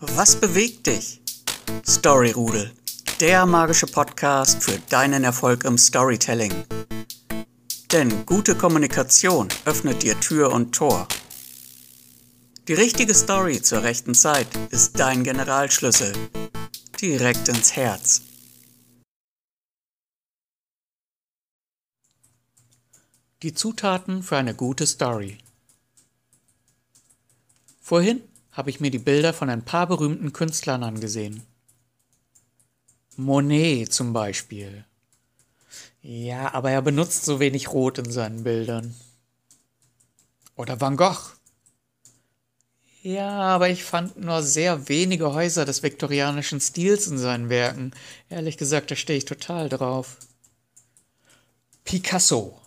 Was bewegt dich? Storyrudel, der magische Podcast für deinen Erfolg im Storytelling. Denn gute Kommunikation öffnet dir Tür und Tor. Die richtige Story zur rechten Zeit ist dein Generalschlüssel. Direkt ins Herz. Die Zutaten für eine gute Story. Vorhin habe ich mir die Bilder von ein paar berühmten Künstlern angesehen. Monet zum Beispiel. Ja, aber er benutzt so wenig Rot in seinen Bildern. Oder Van Gogh. Ja, aber ich fand nur sehr wenige Häuser des viktorianischen Stils in seinen Werken. Ehrlich gesagt, da stehe ich total drauf. Picasso.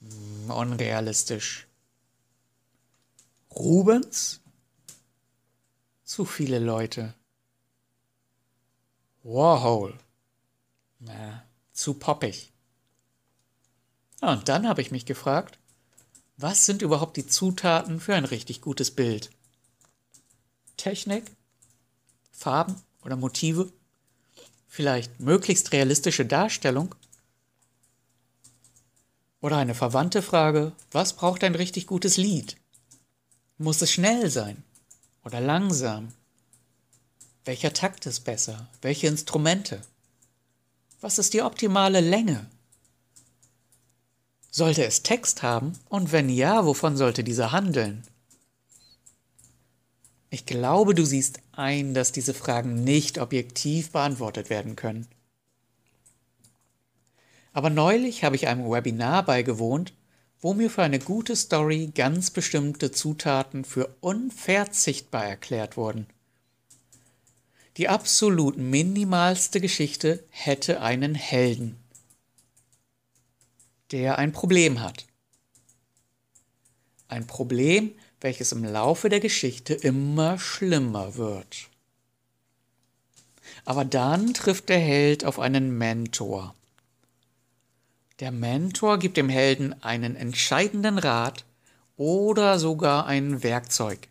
Hm, unrealistisch. Rubens? Zu viele Leute. Warhol. Na, zu poppig. Und dann habe ich mich gefragt, was sind überhaupt die Zutaten für ein richtig gutes Bild? Technik? Farben oder Motive? Vielleicht möglichst realistische Darstellung? Oder eine verwandte Frage, was braucht ein richtig gutes Lied? Muss es schnell sein oder langsam? Welcher Takt ist besser? Welche Instrumente? Was ist die optimale Länge? Sollte es Text haben? Und wenn ja, wovon sollte dieser handeln? Ich glaube, du siehst ein, dass diese Fragen nicht objektiv beantwortet werden können. Aber neulich habe ich einem Webinar beigewohnt, wo mir für eine gute Story ganz bestimmte Zutaten für unverzichtbar erklärt wurden. Die absolut minimalste Geschichte hätte einen Helden, der ein Problem hat. Ein Problem, welches im Laufe der Geschichte immer schlimmer wird. Aber dann trifft der Held auf einen Mentor. Der Mentor gibt dem Helden einen entscheidenden Rat oder sogar ein Werkzeug.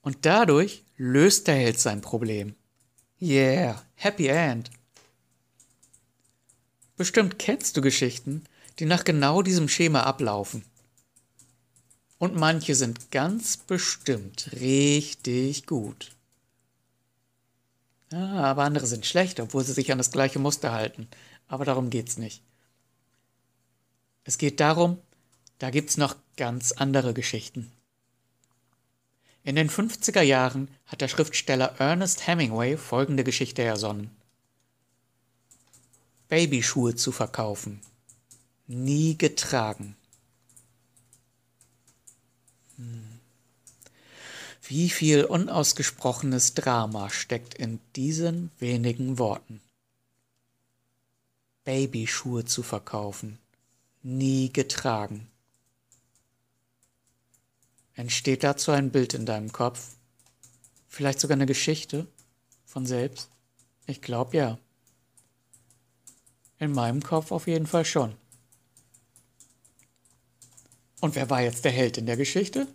Und dadurch löst der Held sein Problem. Yeah, Happy End. Bestimmt kennst du Geschichten, die nach genau diesem Schema ablaufen. Und manche sind ganz bestimmt richtig gut. Ja, aber andere sind schlecht, obwohl sie sich an das gleiche Muster halten aber darum geht's nicht. Es geht darum, da gibt's noch ganz andere Geschichten. In den 50er Jahren hat der Schriftsteller Ernest Hemingway folgende Geschichte ersonnen. Babyschuhe zu verkaufen. Nie getragen. Hm. Wie viel unausgesprochenes Drama steckt in diesen wenigen Worten. Babyschuhe zu verkaufen. Nie getragen. Entsteht dazu ein Bild in deinem Kopf? Vielleicht sogar eine Geschichte von selbst? Ich glaube ja. In meinem Kopf auf jeden Fall schon. Und wer war jetzt der Held in der Geschichte?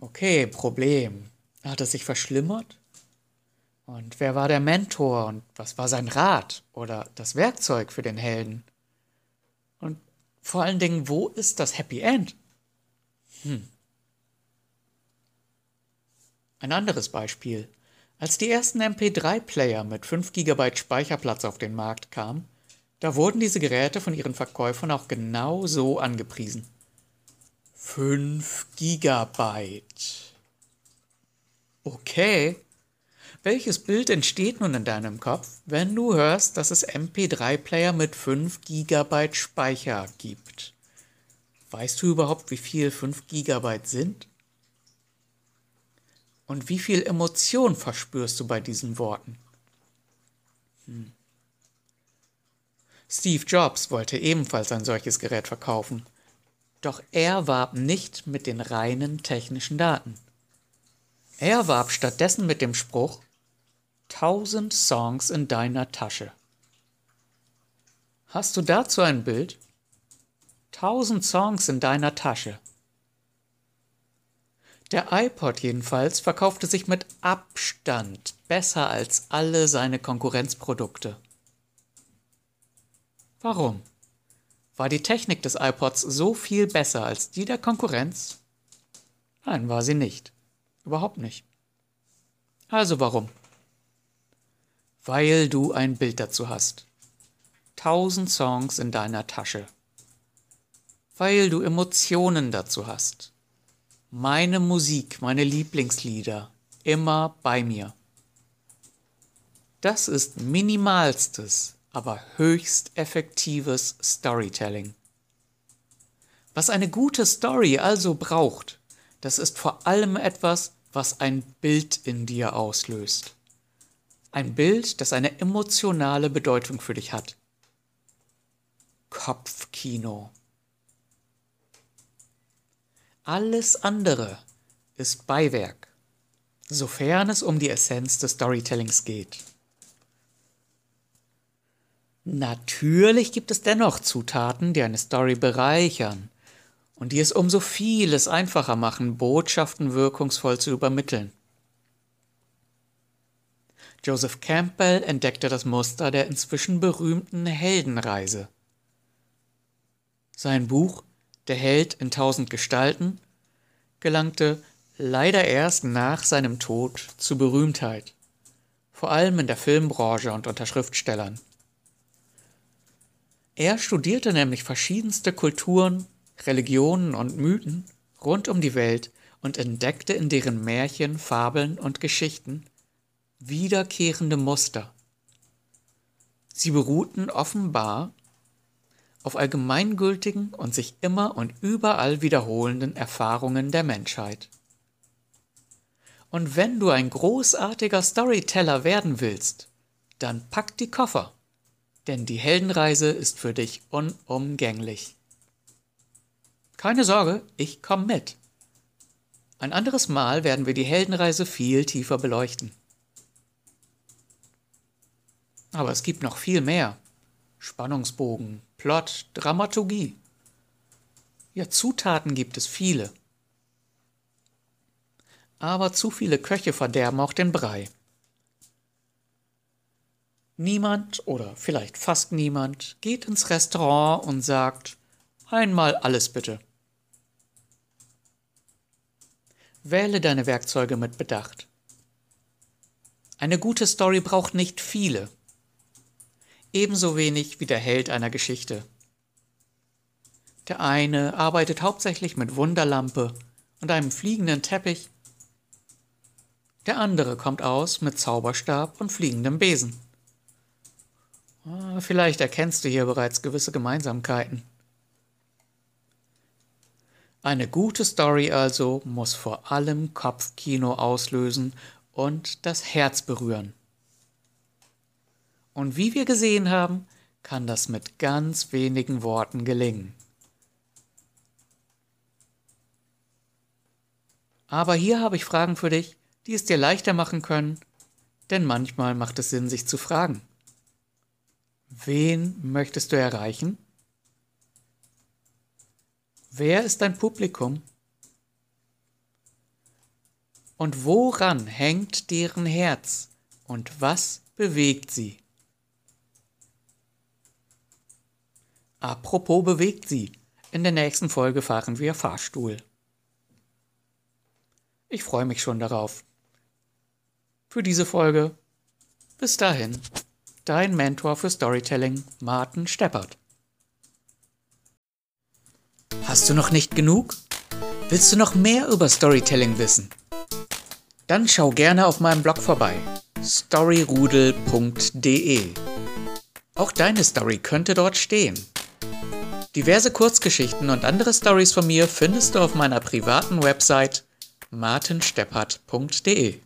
Okay, Problem. Hat es sich verschlimmert? Und wer war der Mentor und was war sein Rat oder das Werkzeug für den Helden? Und vor allen Dingen, wo ist das Happy End? Hm. Ein anderes Beispiel. Als die ersten MP3-Player mit 5 GB Speicherplatz auf den Markt kamen, da wurden diese Geräte von ihren Verkäufern auch genau so angepriesen. 5 GB. Okay, welches Bild entsteht nun in deinem Kopf, wenn du hörst, dass es MP3-Player mit 5 GB Speicher gibt? Weißt du überhaupt, wie viel 5 GB sind? Und wie viel Emotion verspürst du bei diesen Worten? Hm. Steve Jobs wollte ebenfalls ein solches Gerät verkaufen, doch er warb nicht mit den reinen technischen Daten. Er warb stattdessen mit dem Spruch, Tausend Songs in deiner Tasche. Hast du dazu ein Bild? Tausend Songs in deiner Tasche. Der iPod jedenfalls verkaufte sich mit Abstand besser als alle seine Konkurrenzprodukte. Warum? War die Technik des iPods so viel besser als die der Konkurrenz? Nein, war sie nicht. Überhaupt nicht. Also warum? Weil du ein Bild dazu hast. Tausend Songs in deiner Tasche. Weil du Emotionen dazu hast. Meine Musik, meine Lieblingslieder, immer bei mir. Das ist minimalstes, aber höchst effektives Storytelling. Was eine gute Story also braucht, das ist vor allem etwas, was ein Bild in dir auslöst. Ein Bild, das eine emotionale Bedeutung für dich hat. Kopfkino. Alles andere ist Beiwerk, sofern es um die Essenz des Storytellings geht. Natürlich gibt es dennoch Zutaten, die eine Story bereichern und die es umso vieles einfacher machen, Botschaften wirkungsvoll zu übermitteln. Joseph Campbell entdeckte das Muster der inzwischen berühmten Heldenreise. Sein Buch Der Held in tausend Gestalten gelangte leider erst nach seinem Tod zu Berühmtheit, vor allem in der Filmbranche und unter Schriftstellern. Er studierte nämlich verschiedenste Kulturen, Religionen und Mythen rund um die Welt und entdeckte in deren Märchen, Fabeln und Geschichten wiederkehrende Muster. Sie beruhten offenbar auf allgemeingültigen und sich immer und überall wiederholenden Erfahrungen der Menschheit. Und wenn du ein großartiger Storyteller werden willst, dann pack die Koffer denn die Heldenreise ist für dich unumgänglich. Keine Sorge, ich komme mit. Ein anderes Mal werden wir die Heldenreise viel tiefer beleuchten. Aber es gibt noch viel mehr. Spannungsbogen, Plot, Dramaturgie. Ja, Zutaten gibt es viele. Aber zu viele Köche verderben auch den Brei. Niemand oder vielleicht fast niemand geht ins Restaurant und sagt, einmal alles bitte. Wähle deine Werkzeuge mit Bedacht. Eine gute Story braucht nicht viele, ebenso wenig wie der Held einer Geschichte. Der eine arbeitet hauptsächlich mit Wunderlampe und einem fliegenden Teppich, der andere kommt aus mit Zauberstab und fliegendem Besen. Ah, vielleicht erkennst du hier bereits gewisse Gemeinsamkeiten. Eine gute Story also muss vor allem Kopfkino auslösen und das Herz berühren. Und wie wir gesehen haben, kann das mit ganz wenigen Worten gelingen. Aber hier habe ich Fragen für dich, die es dir leichter machen können, denn manchmal macht es Sinn, sich zu fragen. Wen möchtest du erreichen? Wer ist dein Publikum? Und woran hängt deren Herz und was bewegt sie? Apropos bewegt sie. In der nächsten Folge fahren wir Fahrstuhl. Ich freue mich schon darauf. Für diese Folge. Bis dahin. Dein Mentor für Storytelling, Martin Steppert. Hast du noch nicht genug? Willst du noch mehr über Storytelling wissen? Dann schau gerne auf meinem Blog vorbei storyrudel.de. Auch deine Story könnte dort stehen. Diverse Kurzgeschichten und andere Stories von mir findest du auf meiner privaten Website martinsteppert.de.